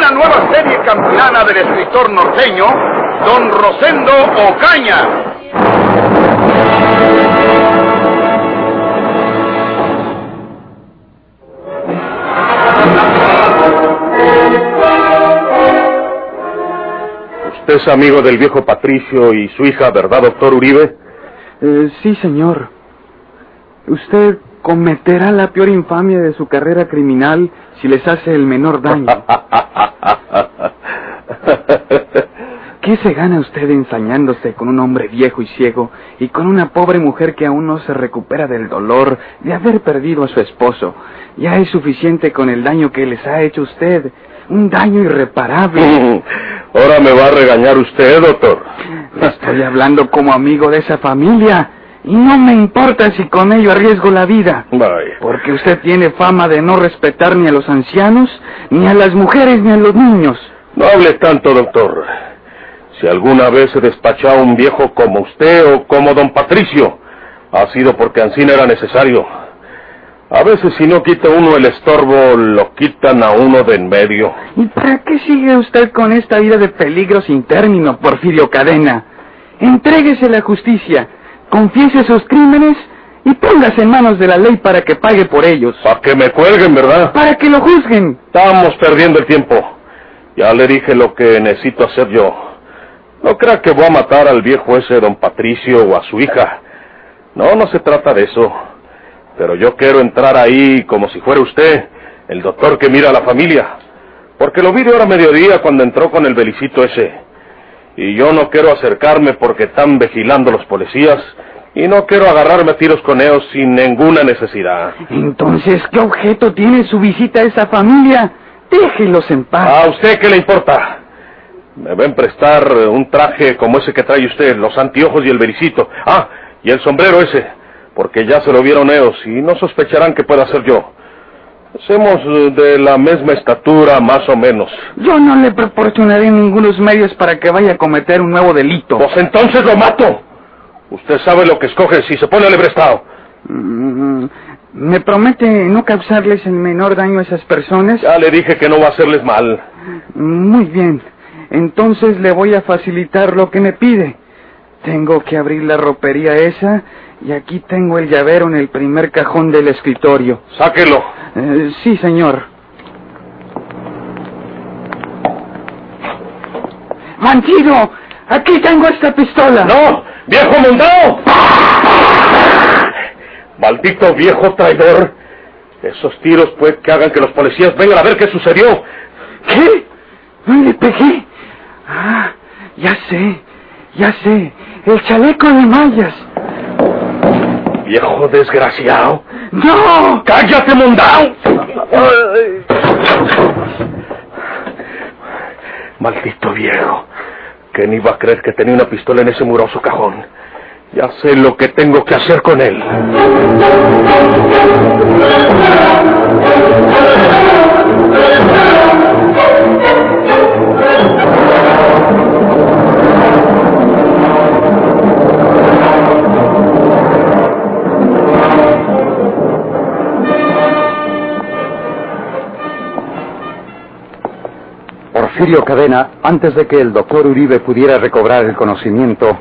Una nueva serie campilana del escritor norteño, Don Rosendo Ocaña. Usted es amigo del viejo Patricio y su hija, ¿verdad, doctor Uribe? Eh, sí, señor. Usted cometerá la peor infamia de su carrera criminal si les hace el menor daño. ¿Qué se gana usted ensañándose con un hombre viejo y ciego y con una pobre mujer que aún no se recupera del dolor de haber perdido a su esposo? Ya es suficiente con el daño que les ha hecho usted. Un daño irreparable. Ahora me va a regañar usted, doctor. Estoy hablando como amigo de esa familia. Y no me importa si con ello arriesgo la vida. Vaya. Porque usted tiene fama de no respetar ni a los ancianos, ni a las mujeres, ni a los niños. No hable tanto, doctor. Si alguna vez he despachado a un viejo como usted o como don Patricio, ha sido porque Ancina era necesario. A veces si no quita uno el estorbo, lo quitan a uno de en medio. ¿Y para qué sigue usted con esta vida de peligro sin término, Porfirio Cadena? Entréguese a la justicia, confiese sus crímenes y póngase en manos de la ley para que pague por ellos. Para que me cuelguen, ¿verdad? Para que lo juzguen. Estamos perdiendo el tiempo. Ya le dije lo que necesito hacer yo. No crea que voy a matar al viejo ese don Patricio o a su hija. No, no se trata de eso. Pero yo quiero entrar ahí como si fuera usted, el doctor que mira a la familia. Porque lo vi de hora a mediodía cuando entró con el belicito ese. Y yo no quiero acercarme porque están vigilando los policías. Y no quiero agarrarme a tiros con ellos sin ninguna necesidad. Entonces, ¿qué objeto tiene su visita a esa familia? Déjelos en paz. ¿A usted qué le importa? Me ven prestar un traje como ese que trae usted, los anteojos y el belicito. Ah, y el sombrero ese, porque ya se lo vieron ellos y no sospecharán que pueda ser yo. Somos de la misma estatura, más o menos. Yo no le proporcionaré ningunos medios para que vaya a cometer un nuevo delito. Pues entonces lo mato. Usted sabe lo que escoge si se pone al estado. Mm, ¿Me promete no causarles el menor daño a esas personas? Ya le dije que no va a hacerles mal. Muy bien. Entonces le voy a facilitar lo que me pide. Tengo que abrir la ropería esa y aquí tengo el llavero en el primer cajón del escritorio. Sáquelo. Eh, sí, señor. ¡Bandido! Aquí tengo esta pistola. ¡No! ¡Viejo mundao! ¡Maldito viejo traidor! Esos tiros puede que hagan que los policías vengan a ver qué sucedió. ¿Qué? ¿No le pegué? Ah, ya sé, ya sé. El chaleco de mallas. Viejo desgraciado. ¡No! ¡Cállate, mundao! Maldito viejo. ¿Quién iba a creer que tenía una pistola en ese muroso cajón? Ya sé lo que tengo que hacer con él. Porfirio Cadena, antes de que el doctor Uribe pudiera recobrar el conocimiento,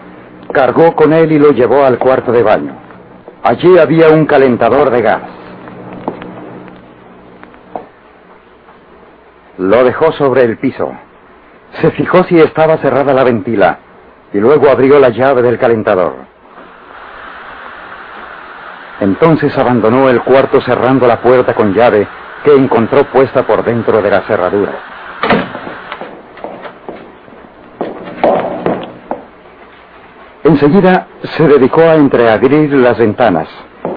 cargó con él y lo llevó al cuarto de baño. Allí había un calentador de gas. Lo dejó sobre el piso. Se fijó si estaba cerrada la ventila y luego abrió la llave del calentador. Entonces abandonó el cuarto cerrando la puerta con llave que encontró puesta por dentro de la cerradura. Enseguida se dedicó a entreabrir las ventanas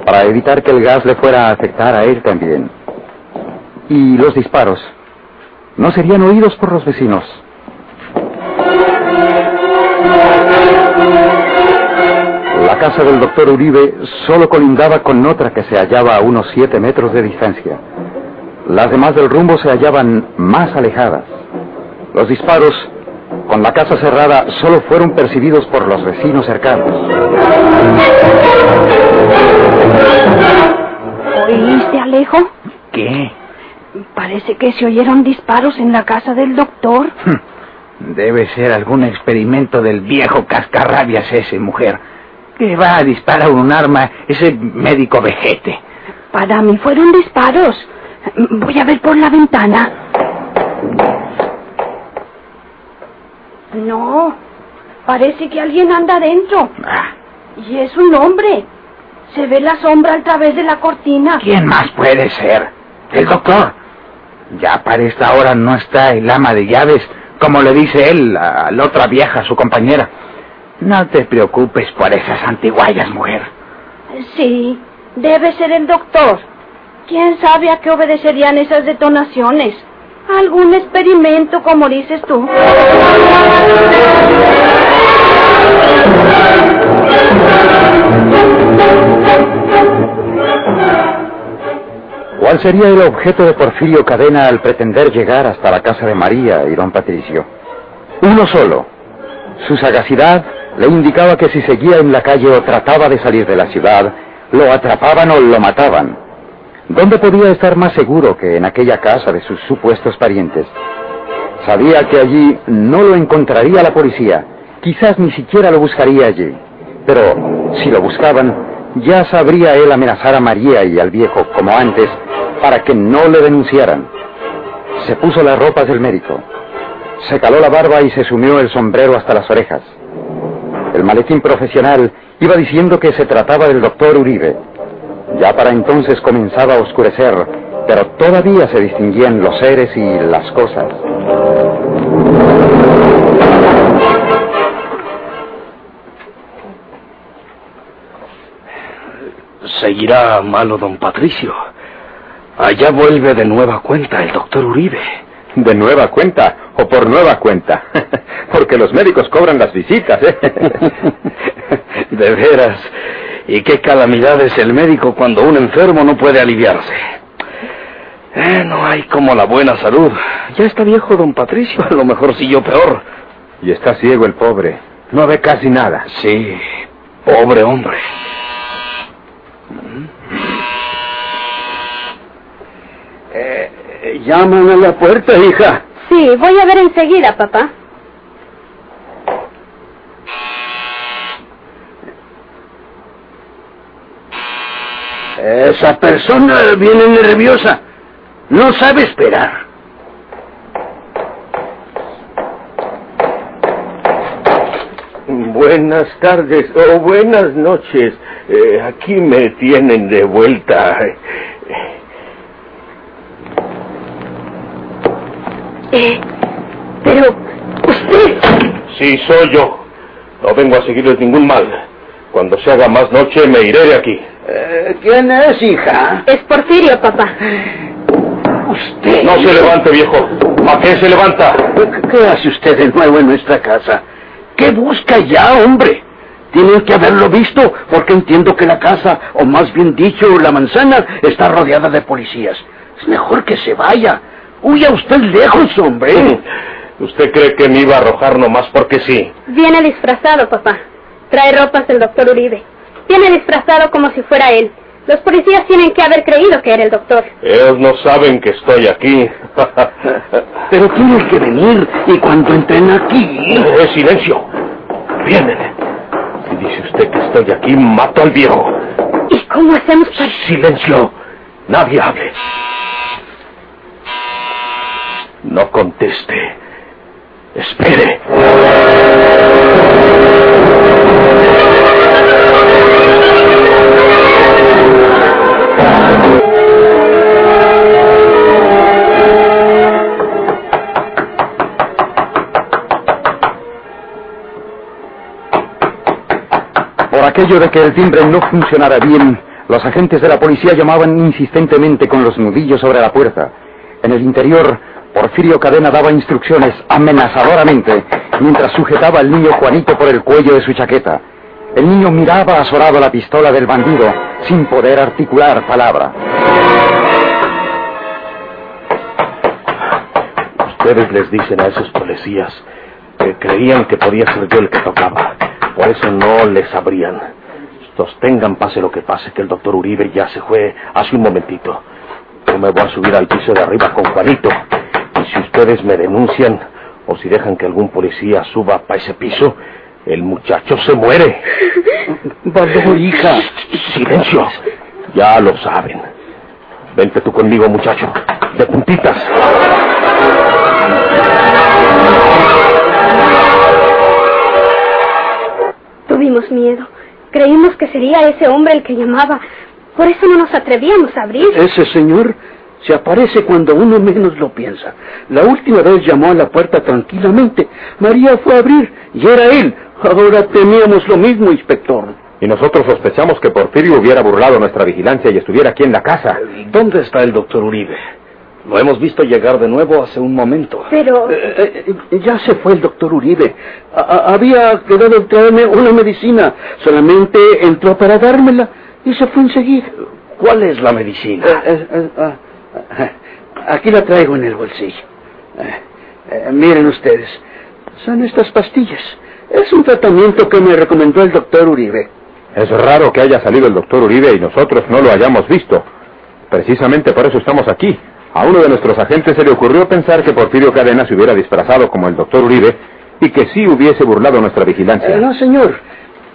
para evitar que el gas le fuera a afectar a él también. Y los disparos no serían oídos por los vecinos. la casa del doctor Uribe solo colindaba con otra que se hallaba a unos siete metros de distancia. Las demás del rumbo se hallaban más alejadas. Los disparos, con la casa cerrada, solo fueron percibidos por los vecinos cercanos. ¿Oíste, Alejo? ¿Qué? Parece que se oyeron disparos en la casa del doctor. Debe ser algún experimento del viejo cascarrabias ese, mujer. Que va a disparar un arma ese médico vejete. Para mí fueron disparos. Voy a ver por la ventana. No, parece que alguien anda adentro. Ah, Y es un hombre. Se ve la sombra a través de la cortina. ¿Quién más puede ser? El doctor. Ya para esta hora no está el ama de llaves, como le dice él a la otra vieja, su compañera. No te preocupes por esas antiguallas, mujer. Sí, debe ser el doctor. ¿Quién sabe a qué obedecerían esas detonaciones? ¿Algún experimento, como dices tú? ¿Cuál sería el objeto de Porfirio Cadena al pretender llegar hasta la casa de María y don Patricio? Uno solo. Su sagacidad le indicaba que si seguía en la calle o trataba de salir de la ciudad, lo atrapaban o lo mataban. ¿Dónde podía estar más seguro que en aquella casa de sus supuestos parientes? Sabía que allí no lo encontraría la policía, quizás ni siquiera lo buscaría allí. Pero si lo buscaban, ya sabría él amenazar a María y al viejo como antes para que no le denunciaran. Se puso las ropas del médico, se caló la barba y se sumió el sombrero hasta las orejas. El maletín profesional iba diciendo que se trataba del doctor Uribe. Ya para entonces comenzaba a oscurecer, pero todavía se distinguían los seres y las cosas. Seguirá malo don Patricio. Allá vuelve de nueva cuenta el doctor Uribe. ¿De nueva cuenta o por nueva cuenta? Porque los médicos cobran las visitas, ¿eh? De veras. ¿Y qué calamidad es el médico cuando un enfermo no puede aliviarse? Eh, no hay como la buena salud. Ya está viejo don Patricio, a lo mejor siguió peor. Y está ciego el pobre. No ve casi nada. Sí, pobre hombre. Eh, llaman a la puerta, hija. Sí, voy a ver enseguida, papá. Esa persona viene nerviosa. No sabe esperar. Buenas tardes o buenas noches. Eh, aquí me tienen de vuelta. Eh, pero usted... Sí, soy yo. No vengo a seguirles ningún mal. Cuando se haga más noche me iré de aquí. Eh, ¿Quién es, hija? Es Porfirio, papá. Usted. No se levante, viejo. ¿A qué se levanta? ¿Qué hace usted de nuevo en nuestra casa? ¿Qué busca ya, hombre? Tienen que haberlo visto, porque entiendo que la casa, o más bien dicho, la manzana, está rodeada de policías. Es mejor que se vaya. Huya usted lejos, hombre. ¿Usted cree que me iba a arrojar nomás porque sí? Viene disfrazado, papá. Trae ropas del doctor Uribe. Viene disfrazado como si fuera él. Los policías tienen que haber creído que era el doctor. Ellos no saben que estoy aquí. Pero tienen que venir, y cuando entren aquí... Eh, silencio. Vienen. Si dice usted que estoy aquí, mato al viejo. ¿Y cómo hacemos para...? Silencio. Nadie hable. No conteste. Espere. Aquello de que el timbre no funcionara bien, los agentes de la policía llamaban insistentemente con los nudillos sobre la puerta. En el interior, Porfirio Cadena daba instrucciones amenazadoramente mientras sujetaba al niño Juanito por el cuello de su chaqueta. El niño miraba azorado la pistola del bandido, sin poder articular palabra. Ustedes les dicen a esos policías que creían que podía ser yo el que tocaba. Por eso no les abrían. Sostengan, pase lo que pase, que el doctor Uribe ya se fue hace un momentito. Yo me voy a subir al piso de arriba con Juanito. Y si ustedes me denuncian, o si dejan que algún policía suba para ese piso, el muchacho se muere. Valor, hija. Silencio. Ya lo saben. Vente tú conmigo, muchacho. De puntitas. Tuvimos miedo. Creímos que sería ese hombre el que llamaba. Por eso no nos atrevíamos a abrir. Ese señor se aparece cuando uno menos lo piensa. La última vez llamó a la puerta tranquilamente. María fue a abrir y era él. Ahora temíamos lo mismo, inspector. Y nosotros sospechamos que Porfirio hubiera burlado nuestra vigilancia y estuviera aquí en la casa. ¿Dónde está el doctor Uribe? Lo hemos visto llegar de nuevo hace un momento. Pero... Eh, eh, ya se fue el doctor Uribe. A- había quedado en traerme una medicina. Solamente entró para dármela y se fue enseguida. ¿Cuál es la medicina? Eh, eh, eh, ah, ah, aquí la traigo en el bolsillo. Eh, eh, miren ustedes, son estas pastillas. Es un tratamiento que me recomendó el doctor Uribe. Es raro que haya salido el doctor Uribe y nosotros no lo hayamos visto. Precisamente por eso estamos aquí. A uno de nuestros agentes se le ocurrió pensar que Porfirio Cadena se hubiera disfrazado como el doctor Uribe y que sí hubiese burlado nuestra vigilancia. Eh, no, señor.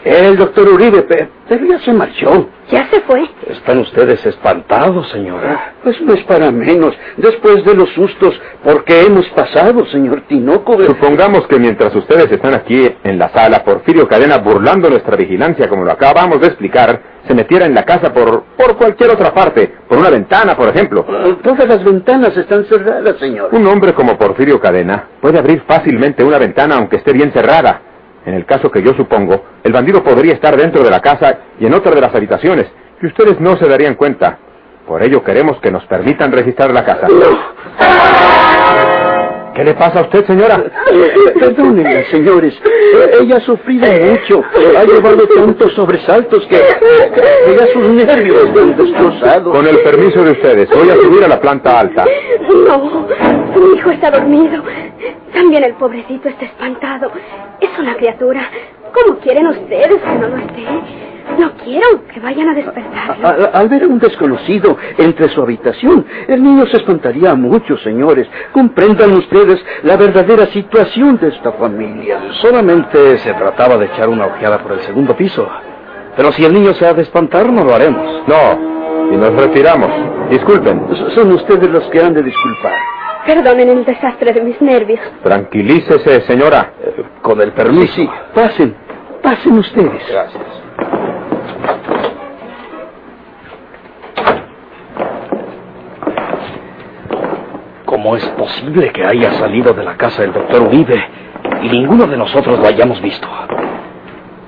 El doctor Uribe, pe- pero ya se marchó. Ya se fue. Están ustedes espantados, señora. Pues no es para menos, después de los sustos por qué hemos pasado, señor Tinoco. Supongamos que mientras ustedes están aquí en la sala, Porfirio Cadena, burlando nuestra vigilancia, como lo acabamos de explicar, se metiera en la casa por, por cualquier otra parte, por una ventana, por ejemplo. Eh, Todas las ventanas están cerradas, señor. Un hombre como Porfirio Cadena puede abrir fácilmente una ventana aunque esté bien cerrada. En el caso que yo supongo, el bandido podría estar dentro de la casa y en otra de las habitaciones, y ustedes no se darían cuenta. Por ello queremos que nos permitan registrar la casa. ¿Qué le pasa a usted, señora? Perdónenla, señores. Eh, Ella ha sufrido mucho. Ha llevado tantos sobresaltos que, que ya sus nervios están destrozados. Con el permiso de ustedes, voy a subir a la planta alta. No, su hijo está dormido. También el pobrecito está espantado. Es una criatura. ¿Cómo quieren ustedes que no lo esté? No quiero que vayan a despertarlo. Al, al ver a un desconocido entre su habitación, el niño se espantaría mucho, señores. Comprendan ustedes la verdadera situación de esta familia. Solamente se trataba de echar una ojeada por el segundo piso. Pero si el niño se ha de espantar, no lo haremos. No, y nos retiramos. Disculpen. S- Son ustedes los que han de disculpar. Perdonen el desastre de mis nervios. Tranquilícese, señora. Con el Sí, permiso. sí, pasen, pasen ustedes. Gracias. ¿Cómo es posible que haya salido de la casa del doctor Uribe y ninguno de nosotros lo hayamos visto?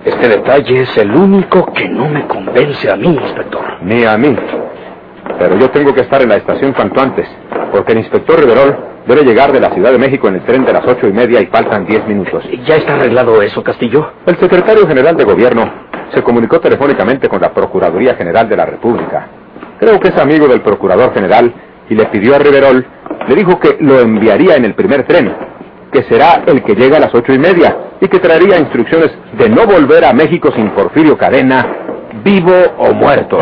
Este detalle es el único que no me convence a mí, inspector. Ni a mí. Pero yo tengo que estar en la estación cuanto antes, porque el inspector Riverol debe llegar de la Ciudad de México en el tren de las ocho y media y faltan diez minutos. ¿Ya está arreglado eso, Castillo? El secretario general de gobierno se comunicó telefónicamente con la Procuraduría General de la República. Creo que es amigo del procurador general y le pidió a Riverol, le dijo que lo enviaría en el primer tren, que será el que llega a las ocho y media y que traería instrucciones de no volver a México sin Porfirio Cadena, vivo o muerto.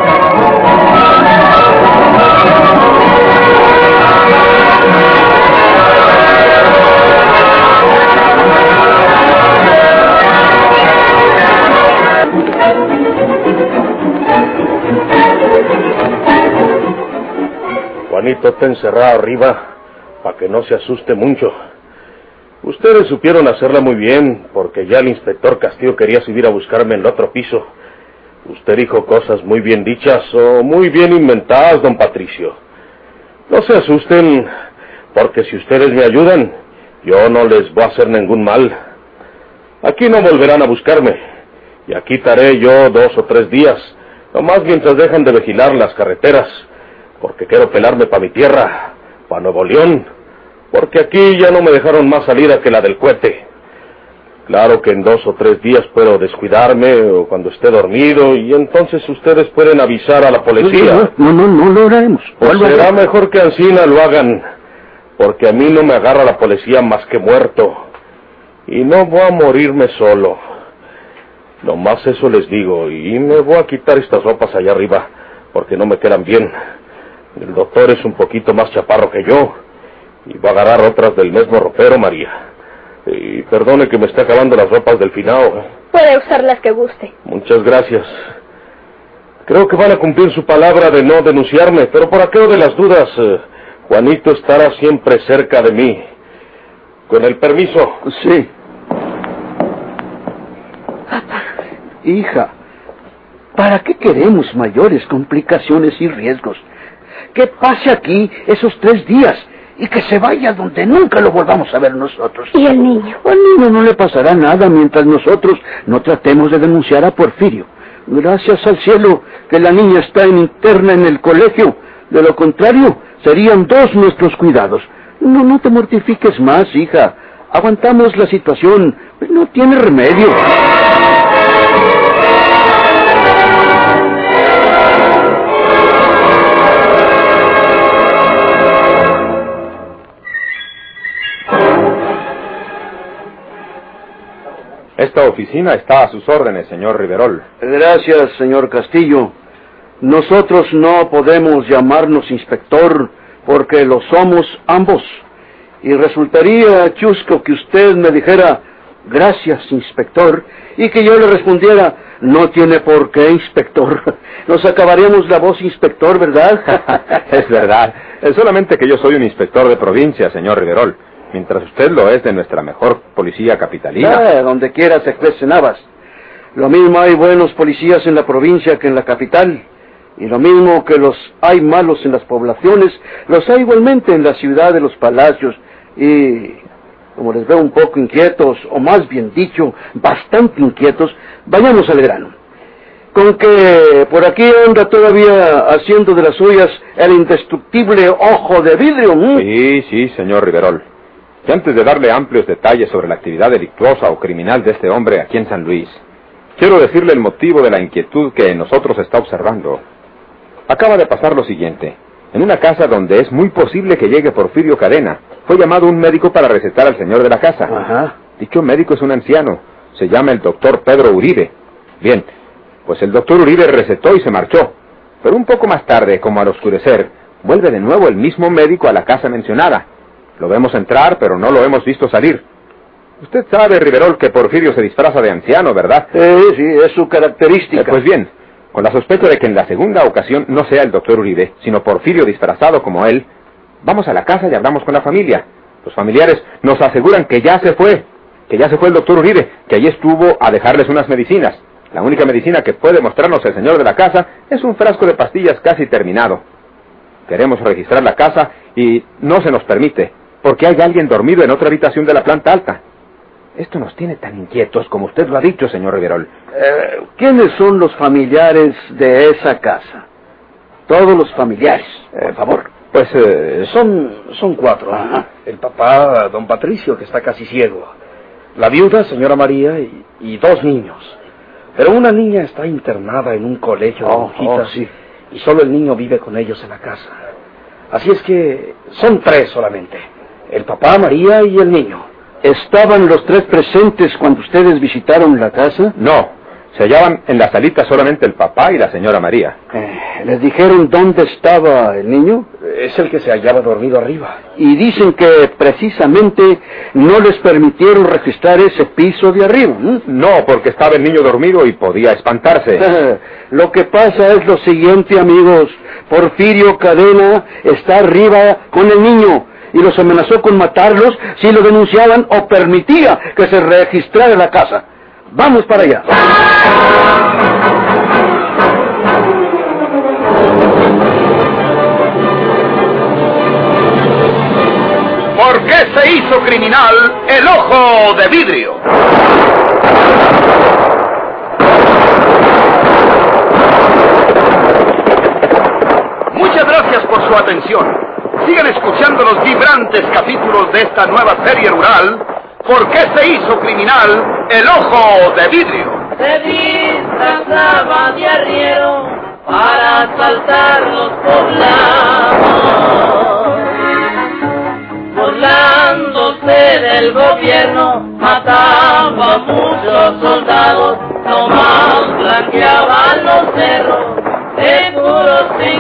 Juanito está encerrado arriba para que no se asuste mucho. Ustedes supieron hacerla muy bien, porque ya el inspector Castillo quería subir a buscarme en el otro piso. Usted dijo cosas muy bien dichas o muy bien inventadas, don Patricio. No se asusten, porque si ustedes me ayudan, yo no les voy a hacer ningún mal. Aquí no volverán a buscarme, y aquí estaré yo dos o tres días, nomás mientras dejan de vigilar las carreteras, porque quiero pelarme para mi tierra, para Nuevo León, porque aquí ya no me dejaron más salida que la del cohete. Claro que en dos o tres días puedo descuidarme o cuando esté dormido y entonces ustedes pueden avisar a la policía. No, no, no, lo haremos. Pues será mejor que Ancina lo hagan, porque a mí no me agarra la policía más que muerto. Y no voy a morirme solo. Nomás eso les digo, y me voy a quitar estas ropas allá arriba, porque no me quedan bien. El doctor es un poquito más chaparro que yo, y va a agarrar otras del mismo ropero, María. Y perdone que me esté acabando las ropas del finao. Puede usar las que guste. Muchas gracias. Creo que van a cumplir su palabra de no denunciarme, pero por aquello de las dudas, eh, Juanito estará siempre cerca de mí. Con el permiso. Sí. Hija, ¿para qué queremos mayores complicaciones y riesgos? Que pase aquí esos tres días y que se vaya donde nunca lo volvamos a ver nosotros. ¿Y el niño? Al niño no le pasará nada mientras nosotros no tratemos de denunciar a Porfirio. Gracias al cielo que la niña está en interna en el colegio. De lo contrario, serían dos nuestros cuidados. No, no te mortifiques más, hija. Aguantamos la situación. No tiene remedio. Esta oficina está a sus órdenes, señor Riverol. Gracias, señor Castillo. Nosotros no podemos llamarnos inspector porque lo somos ambos. Y resultaría chusco que usted me dijera, gracias, inspector, y que yo le respondiera, no tiene por qué, inspector. Nos acabaríamos la voz, inspector, ¿verdad? es verdad. Es solamente que yo soy un inspector de provincia, señor Riverol mientras usted lo es de nuestra mejor policía capitalina. Ah, donde quiera se crecen Lo mismo hay buenos policías en la provincia que en la capital. Y lo mismo que los hay malos en las poblaciones, los hay igualmente en la ciudad de los palacios. Y como les veo un poco inquietos, o más bien dicho, bastante inquietos, vayamos al grano. Con que por aquí anda todavía haciendo de las suyas el indestructible ojo de vidrio. Sí, sí, señor Riverol. Y antes de darle amplios detalles sobre la actividad delictuosa o criminal de este hombre aquí en San Luis, quiero decirle el motivo de la inquietud que en nosotros está observando. Acaba de pasar lo siguiente. En una casa donde es muy posible que llegue Porfirio Cadena, fue llamado un médico para recetar al señor de la casa. Ajá. Dicho médico es un anciano. Se llama el doctor Pedro Uribe. Bien, pues el doctor Uribe recetó y se marchó. Pero un poco más tarde, como al oscurecer, vuelve de nuevo el mismo médico a la casa mencionada lo vemos entrar, pero no lo hemos visto salir. Usted sabe, Riverol, que Porfirio se disfraza de anciano, ¿verdad? Sí, sí, es su característica. Eh, pues bien, con la sospecha de que en la segunda ocasión no sea el doctor Uribe, sino Porfirio disfrazado como él, vamos a la casa y hablamos con la familia. Los familiares nos aseguran que ya se fue, que ya se fue el doctor Uribe, que allí estuvo a dejarles unas medicinas. La única medicina que puede mostrarnos el señor de la casa es un frasco de pastillas casi terminado. Queremos registrar la casa y no se nos permite porque hay alguien dormido en otra habitación de la planta alta. Esto nos tiene tan inquietos como usted lo ha dicho, señor Riverol. Eh, ¿Quiénes son los familiares de esa casa? Todos los familiares, por favor. Pues eh, son, son cuatro. El papá, don Patricio, que está casi ciego. La viuda, señora María, y, dos niños. Pero una niña está internada en un colegio de oh, oh, sí. y solo el niño vive con ellos en la casa. Así es que son tres solamente el papá, María y el niño. ¿Estaban los tres presentes cuando ustedes visitaron la casa? No, se hallaban en la salita solamente el papá y la señora María. Eh, ¿Les dijeron dónde estaba el niño? Es el que se hallaba dormido arriba. Y dicen que precisamente no les permitieron registrar ese piso de arriba. No, porque estaba el niño dormido y podía espantarse. lo que pasa es lo siguiente, amigos. Porfirio Cadena está arriba con el niño y los amenazó con matarlos si lo denunciaban o permitía que se registrara la casa. Vamos para allá. ¿Por qué se hizo criminal el ojo de vidrio? Muchas gracias por su atención. Sigan escuchando los vibrantes capítulos de esta nueva serie rural, ¿Por qué se hizo criminal el ojo de vidrio. Se disfrazaba de arriero para asaltar los poblados. Burlándose del gobierno, mataba a muchos soldados, nomás blanqueaban los cerros de puros sin.